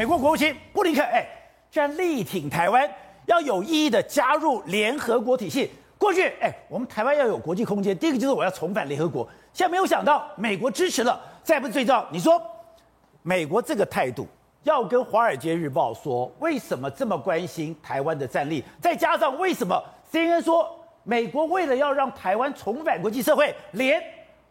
美国国务卿布林肯，哎，居然力挺台湾，要有意义的加入联合国体系。过去，哎，我们台湾要有国际空间，第一个就是我要重返联合国。现在没有想到，美国支持了，再不对照。你说，美国这个态度，要跟《华尔街日报》说，为什么这么关心台湾的战力？再加上为什么 CNN 说，美国为了要让台湾重返国际社会，连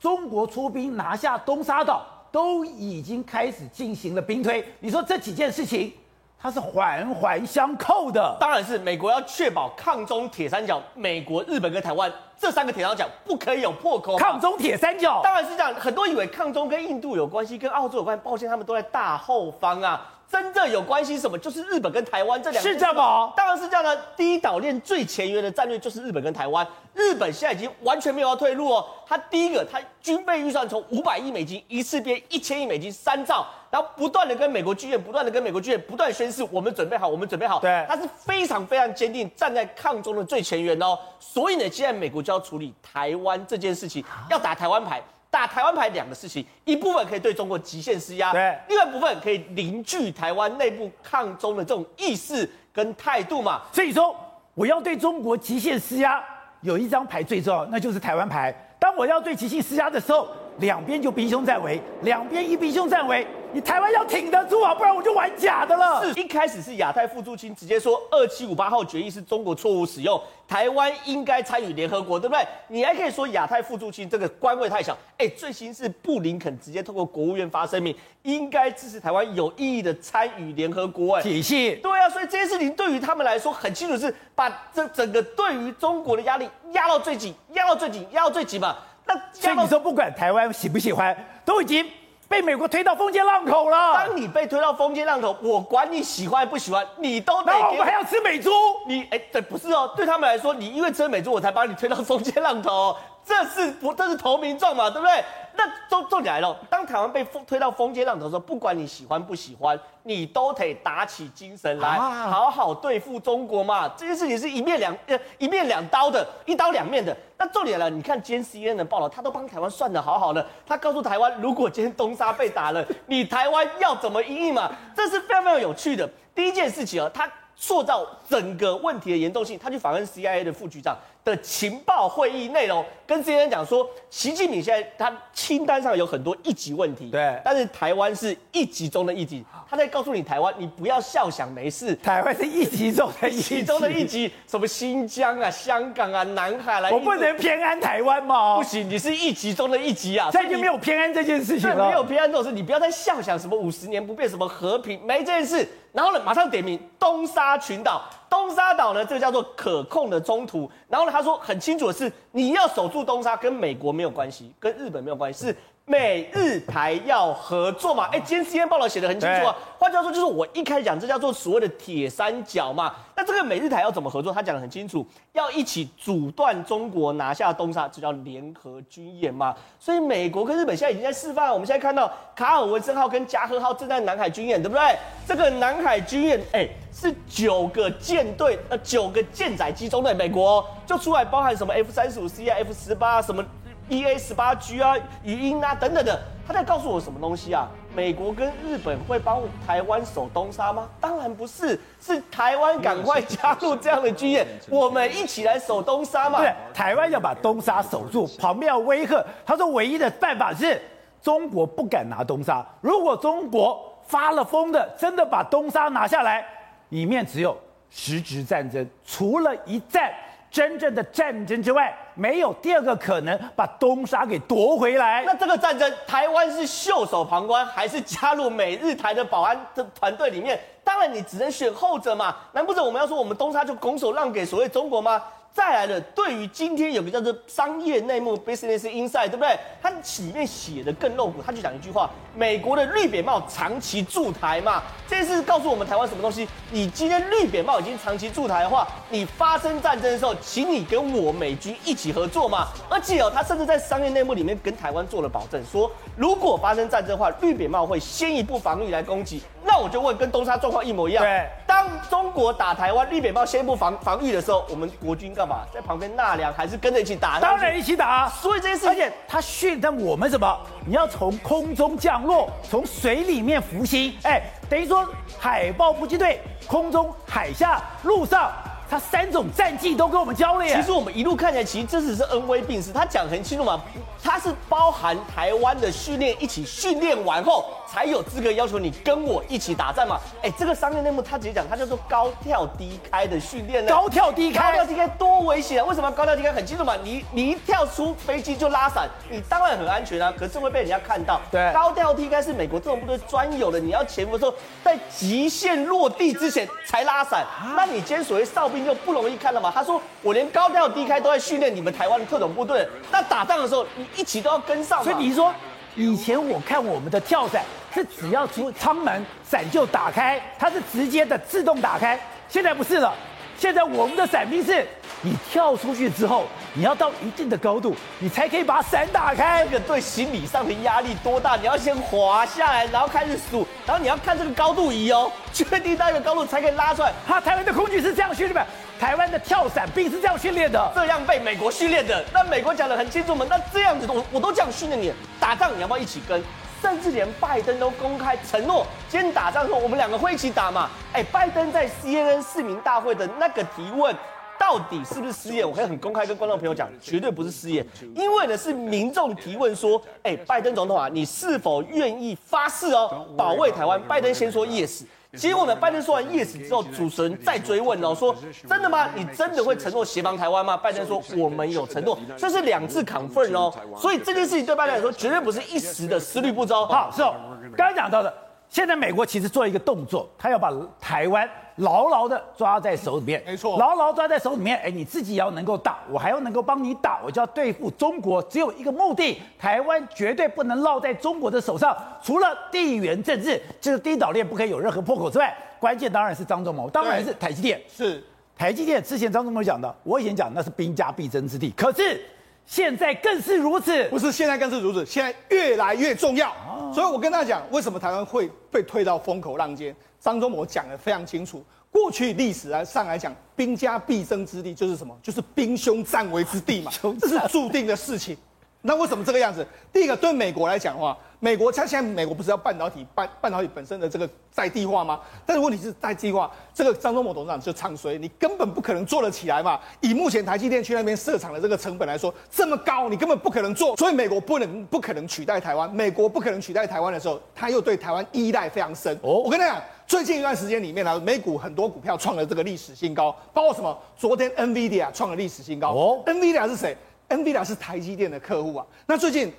中国出兵拿下东沙岛。都已经开始进行了兵推，你说这几件事情，它是环环相扣的。当然是美国要确保抗中铁三角，美国、日本跟台湾这三个铁三角不可以有破口。抗中铁三角当然是这样，很多以为抗中跟印度有关系，跟澳洲有关系，抱歉，他们都在大后方啊。真正有关系什么？就是日本跟台湾这两个是这样吗？当然是这样的。第一岛链最前沿的战略就是日本跟台湾。日本现在已经完全没有要退路哦。他第一个，他军备预算从五百亿美金一次变一千亿美金三兆，然后不断的跟美国剧院，不断的跟美国剧院，不断宣示我们准备好，我们准备好。对，他是非常非常坚定站在抗中的最前沿哦。所以呢，现在美国就要处理台湾这件事情，要打台湾牌。打台湾牌两个事情，一部分可以对中国极限施压，对，另外一部分可以凝聚台湾内部抗中的这种意识跟态度嘛。所以说，我要对中国极限施压，有一张牌最重要，那就是台湾牌。当我要对极限施压的时候，两边就兵凶战危，两边一兵凶战危。你台湾要挺得住啊，不然我就玩假的了。是一开始是亚太副驻青直接说二七五八号决议是中国错误使用，台湾应该参与联合国，对不对？你还可以说亚太副驻青这个官位太小。哎，最新是布林肯直接透过国务院发声明，应该支持台湾有意义的参与联合国。哎，体系。对啊，所以这件事情对于他们来说很清楚，是把这整个对于中国的压力压到最紧，压到最紧，压到最紧嘛。那所以你说不管台湾喜不喜欢，都已经。被美国推到风尖浪口了。当你被推到风尖浪口，我管你喜欢不喜欢，你都得。那我们还要吃美猪？你哎，对，不是哦，对他们来说，你因为吃美猪，我才把你推到风尖浪头哦。这是不，这是投名状嘛，对不对？那重重点来了，当台湾被推到风尖浪头的时候，不管你喜欢不喜欢，你都得打起精神来，好好对付中国嘛。这件事情是一面两呃一面两刀的，一刀两面的。那重点来了，你看今天 CNN 的报道，他都帮台湾算的好好的，他告诉台湾，如果今天东沙被打了，你台湾要怎么应应嘛？这是非常非常有趣的。第一件事情啊，他塑造整个问题的严重性，他去访问 CIA 的副局长。的情报会议内容跟这些人讲说，习近平现在他清单上有很多一级问题，对，但是台湾是一级中的一级，他在告诉你台湾，你不要笑想没事，台湾是一级中的一级。中的一级，什么新疆啊、香港啊、南海来，我不能偏安台湾吗？不行，你是一级中的一级啊，现在就没有偏安这件事情了，没有偏安这种事，你不要再笑想什么五十年不变，什么和平没这件事，然后呢，马上点名东沙群岛。东沙岛呢，这个叫做可控的中途。然后呢，他说很清楚的是，你要守住东沙，跟美国没有关系，跟日本没有关系，是美日台要合作嘛？哎，今天 CNN 报道写的很清楚啊。换句话说，就是我一开始讲，这叫做所谓的铁三角嘛。那这个美日台要怎么合作？他讲的很清楚，要一起阻断中国拿下东沙，这叫联合军演嘛。所以美国跟日本现在已经在示范。我们现在看到卡尔文森号跟加贺号正在南海军演，对不对？这个南海军演，哎，是九个舰队呃九个舰载机中的美国就出来，包含什么 F 三十五 C 啊、F 十八什么。E A 十八 G 啊，语音啊等等的，他在告诉我什么东西啊？美国跟日本会帮台湾守东沙吗？当然不是，是台湾赶快加入这样的军演，我们一起来守东沙嘛。对，台湾要把东沙守住，旁边要威吓。他说唯一的办法是中国不敢拿东沙，如果中国发了疯的，真的把东沙拿下来，里面只有实质战争，除了一战。真正的战争之外，没有第二个可能把东沙给夺回来。那这个战争，台湾是袖手旁观，还是加入美日台的保安的团队里面？当然，你只能选后者嘛。难不成我们要说我们东沙就拱手让给所谓中国吗？再来了，对于今天有个叫做商业内幕 （Business Inside，对不对？它里面写的更露骨，他就讲一句话：美国的绿扁帽长期驻台嘛，这次告诉我们台湾什么东西？你今天绿扁帽已经长期驻台的话，你发生战争的时候，请你跟我美军一起合作嘛。而且哦，他甚至在商业内幕里面跟台湾做了保证，说如果发生战争的话，绿扁帽会先一步防御来攻击。那我就问，跟东沙状况一模一样。对，当当中国打台湾，绿扁帽先一步防防御的时候，我们国军干嘛在旁边纳凉，还是跟着一起打？当然一起打。所以这件事，而且他训练我们什么？你要从空中降落，从水里面浮行。哎，等于说海豹突击队，空中、海下、陆上。他三种战绩都跟我们教了耶。其实我们一路看起来，其实这只是恩威并施。他讲很清楚嘛，他是包含台湾的训练一起训练完后，才有资格要求你跟我一起打仗嘛。哎，这个商业内幕他直接讲，他叫做高跳低开的训练呢。高跳低开，高跳低开多危险啊！为什么高跳低开？很清楚嘛，你你一跳出飞机就拉伞，你当然很安全啊，可是会被人家看到。对，高跳低开是美国特种部队专有的，你要潜伏的时候，在极限落地之前才拉伞。那你今天所谓哨兵。就不容易看了嘛？他说我连高跳低开都在训练你们台湾的特种部队，那打仗的时候你一起都要跟上。所以你说以前我看我们的跳伞是只要出舱门伞就打开，它是直接的自动打开，现在不是了。现在我们的伞兵是，你跳出去之后，你要到一定的高度，你才可以把伞打开。这个对心理上的压力多大？你要先滑下来，然后开始数，然后你要看这个高度仪哦，确定到一个高度才可以拉出来。哈，台湾的空军是这样训练的，台湾的跳伞兵是这样训练的，这样被美国训练的。那美国讲得很清楚嘛？那这样子我我都这样训练你，打仗你要不要一起跟？甚至连拜登都公开承诺，今天打仗的时候我们两个会一起打嘛？哎，拜登在 CNN 市民大会的那个提问，到底是不是失言？我可以很公开跟观众朋友讲，绝对不是失言，因为呢是民众提问说，哎，拜登总统啊，你是否愿意发誓哦，保卫台湾？拜登先说 yes。结果呢？拜登说完 yes 之后，主持人再追问哦，说真的吗？你真的会承诺协防台湾吗？拜登说我们有承诺，这是两次 confirm 哦。所以这件事情对拜登来说，绝对不是一时的思虑不周。好，是哦，刚刚讲到的。现在美国其实做一个动作，他要把台湾牢牢的抓在手里面，没错，牢牢抓在手里面。哎，你自己要能够打，我还要能够帮你打，我就要对付中国。只有一个目的，台湾绝对不能落在中国的手上。除了地缘政治，就是第一岛链不可以有任何破口之外，关键当然是张忠谋，当然是台积电。是台积电之前张忠谋讲的，我以前讲那是兵家必争之地，可是。现在更是如此，不是现在更是如此，现在越来越重要。所以我跟大家讲，为什么台湾会被推到风口浪尖？张忠谋讲的非常清楚。过去历史来上来讲，兵家必争之地就是什么？就是兵凶战危之地嘛，这是注定的事情。那为什么这个样子？第一个，对美国来讲的话，美国它现在美国不是要半导体半半导体本身的这个在地化吗？但是问题是在地化，这个张忠谋董事长就唱衰，你根本不可能做得起来嘛。以目前台积电去那边设厂的这个成本来说，这么高，你根本不可能做。所以美国不能不可能取代台湾，美国不可能取代台湾的时候，他又对台湾依赖非常深。哦，我跟你讲，最近一段时间里面呢，美股很多股票创了这个历史新高，包括什么？昨天 NVIDIA 创了历史新高。哦，NVIDIA 是谁？NVIDIA 是台积电的客户啊，那最近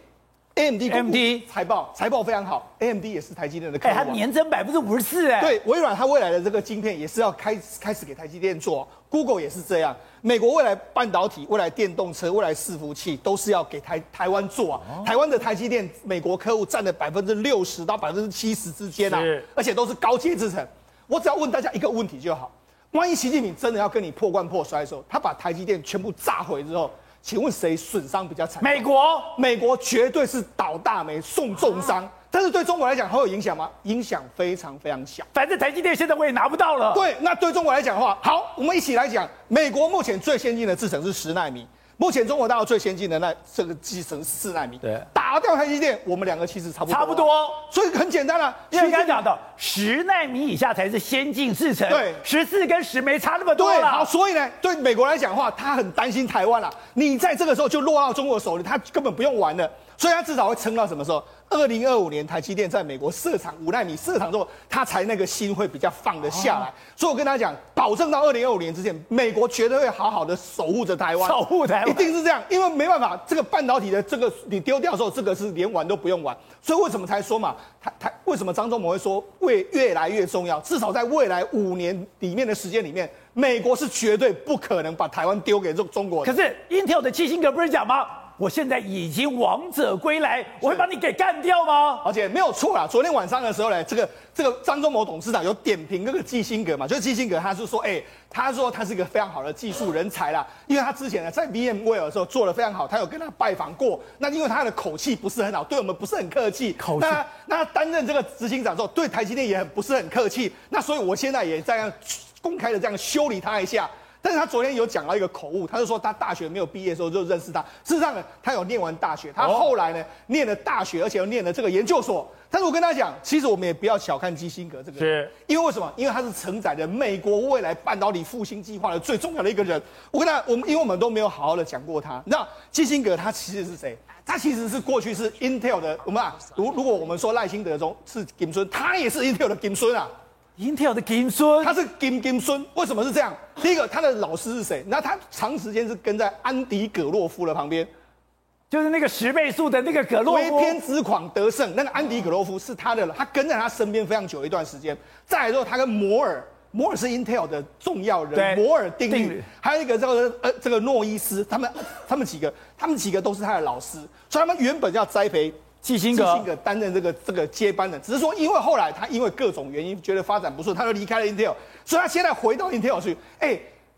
AMD AMD 财报财报非常好，AMD 也是台积电的客户、啊，哎、欸，它年增百分之五十四，哎，对，微软它未来的这个晶片也是要开开始给台积电做，Google 也是这样，美国未来半导体、未来电动车、未来伺服器都是要给台台湾做啊，哦、台湾的台积电美国客户占了百分之六十到百分之七十之间啊，而且都是高阶制程，我只要问大家一个问题就好，万一习近平真的要跟你破罐破摔的时候，他把台积电全部炸毁之后。请问谁损伤比较惨？美国，美国绝对是倒大霉送重伤，啊、但是对中国来讲，会有影响吗？影响非常非常小。反正台积电现在我也拿不到了。对，那对中国来讲的话，好，我们一起来讲，美国目前最先进的制程是十纳米。目前中国大陆最先进的那这个机程四纳米，对，打掉台积电，我们两个其实差不多，差不多，所以很简单了、啊。因为刚才讲到十纳米以下才是先进制程，对，十四跟十没差那么多对，好，所以呢，对美国来讲的话，他很担心台湾了。你在这个时候就落到中国手里，他根本不用玩了，所以他至少会撑到什么时候？二零二五年，台积电在美国设厂五纳米设厂之后，他才那个心会比较放得下来。哦、所以我跟他讲，保证到二零二五年之前，美国绝对会好好的守护着台湾，守护台湾，一定是这样。因为没办法，这个半导体的这个你丢掉的时候，这个是连玩都不用玩。所以为什么才说嘛，台台为什么张忠谋会说会越来越重要？至少在未来五年里面的时间里面，美国是绝对不可能把台湾丢给中中国。可是 Intel 的基辛格不是讲吗？我现在已经王者归来，我会把你给干掉吗？而且没有错啦，昨天晚上的时候呢，这个这个张忠谋董事长有点评那个基辛格嘛，就是基辛格他是说，哎、欸，他说他是一个非常好的技术人才啦，因为他之前呢在 VMware 的时候做的非常好，他有跟他拜访过，那因为他的口气不是很好，对我们不是很客气，口气，那那他担任这个执行长之后，对台积电也很不是很客气，那所以我现在也这样公开的这样修理他一下。但是他昨天有讲到一个口误，他就说他大学没有毕业的时候就认识他。事实上呢，他有念完大学，他后来呢念了大学，而且又念了这个研究所。但是我跟他讲，其实我们也不要小看基辛格这个人，是因为为什么？因为他是承载着美国未来半导体复兴计划的最重要的一个人。我跟他，我们因为我们都没有好好的讲过他。你知道基辛格他其实是谁？他其实是过去是 Intel 的，我们啊，如如果我们说赖清德中是金孙，他也是 Intel 的金孙啊。Intel 的金孙，他是金金孙，为什么是这样？第一个，他的老师是谁？那他长时间是跟在安迪葛洛夫的旁边，就是那个十倍速的那个葛洛夫，飞天之狂得胜，那个安迪葛洛夫是他的，他跟在他身边非常久一段时间。再来之后，他跟摩尔，摩尔是 Intel 的重要人，摩尔定律，定律，还有一个叫做呃这个诺伊斯，他们他们几个，他们几个都是他的老师，所以他们原本要栽培。基辛格担任这个这个接班人，只是说因为后来他因为各种原因觉得发展不顺，他就离开了 Intel，所以他现在回到 Intel 去，哎、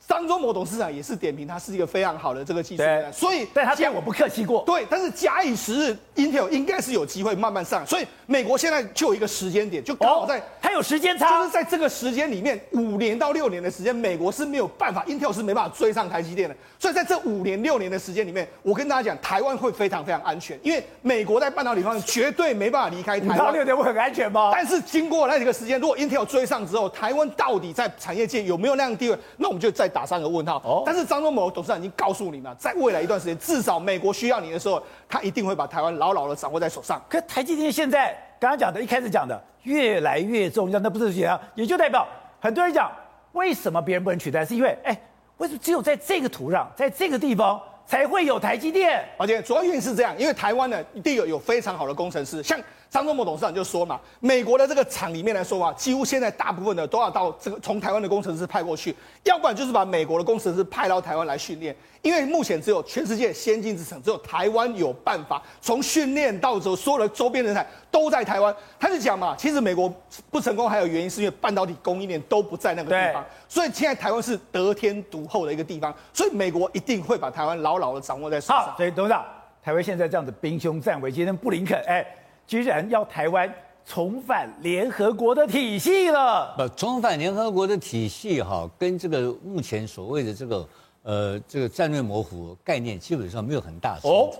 张忠谋董事长也是点评，他是一个非常好的这个技术人，所以但他见我不客气过。对，但是假以时日，Intel 应该是有机会慢慢上。所以美国现在就有一个时间点，就刚好在还有时间差，就是在这个时间里面，五年到六年的时间，美国是没有办法，Intel 是没办法追上台积电的。所以在这五年六年的时间里面，我跟大家讲，台湾会非常非常安全，因为美国在半导体方面绝对没办法离开台湾。六年会很安全吗？但是经过那几个时间，如果 Intel 追上之后，台湾到底在产业界有没有那样的地位？那我们就再打上个问号。哦。但是张忠谋董事长已经告诉你们，在未来一段时间，至少美国需要你的时候，他一定会把台湾牢牢的掌握在手上。可台积电现在刚刚讲的，一开始讲的越来越重要，那不是怎样，也就代表很多人讲，为什么别人不能取代？是因为，哎，为什么只有在这个土壤，在这个地方？才会有台积电，而且主要原因是这样，因为台湾呢，第一个有非常好的工程师，像张忠谋董事长就说嘛，美国的这个厂里面来说啊，几乎现在大部分的都要到这个从台湾的工程师派过去，要不然就是把美国的工程师派到台湾来训练。因为目前只有全世界先进之城，只有台湾有办法从训练到之后所有的周边人才都在台湾。他就讲嘛，其实美国不成功还有原因是因为半导体供应链都不在那个地方，所以现在台湾是得天独厚的一个地方，所以美国一定会把台湾牢牢的掌握在手上。好，所以董事长，台湾现在这样子兵凶战危，今天布林肯哎，居然要台湾重返联合国的体系了。不，重返联合国的体系哈，跟这个目前所谓的这个。呃，这个战略模糊概念基本上没有很大冲突，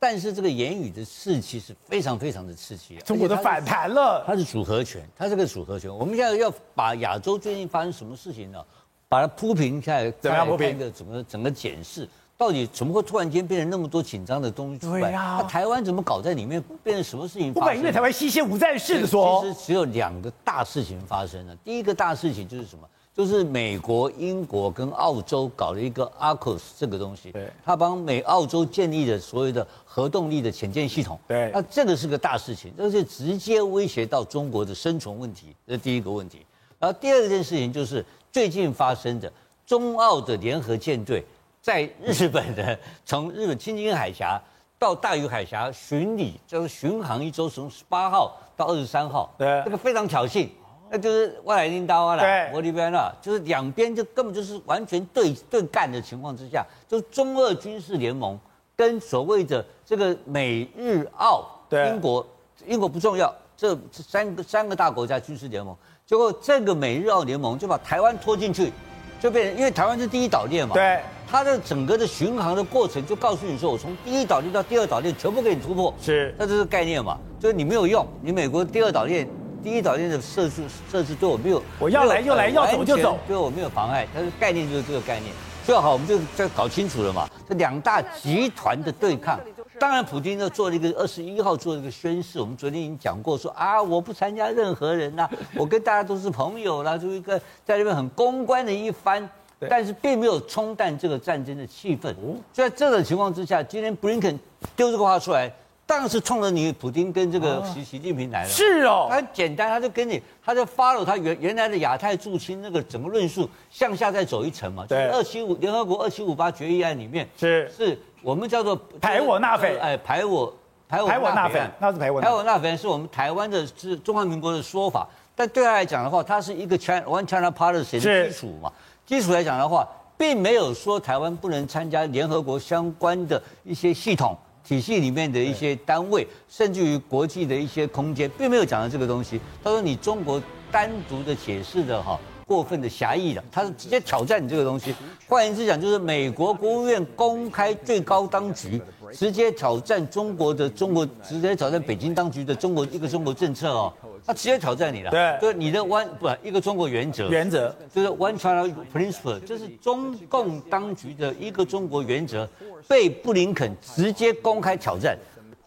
但是这个言语的刺激是非常非常的刺激。中国的反弹了，它是组合拳，它是个组合拳。我们现在要把亚洲最近发生什么事情呢？把它铺平下来，怎么样铺平的整个整个检视，到底怎么会突然间变成那么多紧张的东西出来？对呀，那台湾怎么搞在里面，变成什么事情发生？因为台湾西线无战事的说，其实只有两个大事情发生了。第一个大事情就是什么？就是美国、英国跟澳洲搞了一个 AUKUS 这个东西，对，他帮美澳洲建立的所谓的核动力的潜舰系统，对，那这个是个大事情，这是直接威胁到中国的生存问题，这是第一个问题。然后第二件事情就是最近发生的中澳的联合舰队在日本的从日本青津海峡到大隅海峡巡礼，就是巡航一周，从十八号到二十三号，对，这个非常挑衅。那就是外来领导啊了，我这边了，就是两边就根本就是完全对对干的情况之下，就是中俄军事联盟跟所谓的这个美日澳，英国英国不重要，这三个三个大国家军事联盟，结果这个美日澳联盟就把台湾拖进去，就变成因为台湾是第一岛链嘛，对，它的整个的巡航的过程就告诉你说，我从第一岛链到第二岛链全部给你突破，是，那这是概念嘛，就是你没有用，你美国第二岛链。第一岛链的设置设置对我没有，我要来就来，要走就走，对我没有妨碍。它的概念就是这个概念。最好我们就再搞清楚了嘛。这两大集团的对抗，当然普京呢做了一个二十一号做了一个宣誓。我们昨天已经讲过说，说啊我不参加任何人呐，我跟大家都是朋友啦，就一个在那边很公关的一番，但是并没有冲淡这个战争的气氛。所以在这种情况之下，今天布林肯丢这个话出来。当然是冲着你普京跟这个习习近平来了。是哦，很简单，他就跟你，他就 follow 他原原来的亚太入侵那个整个论述向下再走一层嘛。对，二七五联合国二七五八决议案里面是。是我们叫做排我纳斐，哎，排我排我纳斐，那是排我排我纳斐是我们台湾的是中华民国的说法，但对他来讲的话，它是一个 China One China Policy 的基础嘛。基础来讲的话，并没有说台湾不能参加联合国相关的一些系统。体系里面的一些单位，甚至于国际的一些空间，并没有讲到这个东西。他说你中国单独的解释的哈，过分的狭义了，他是直接挑战你这个东西。换言之讲，就是美国国务院公开最高当局，直接挑战中国的中国，直接挑战北京当局的中国一个中国政策哦。他直接挑战你了，对，就是你的 one 不一个中国原则，原则就是 one China principle，这是中共当局的一个中国原则，被布林肯直接公开挑战，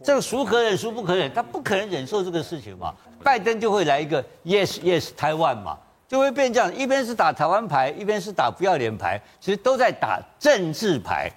这个孰可忍孰不可忍？他不可能忍受这个事情嘛，拜登就会来一个 yes yes 台湾嘛，就会变这样，一边是打台湾牌，一边是打不要脸牌，其实都在打政治牌。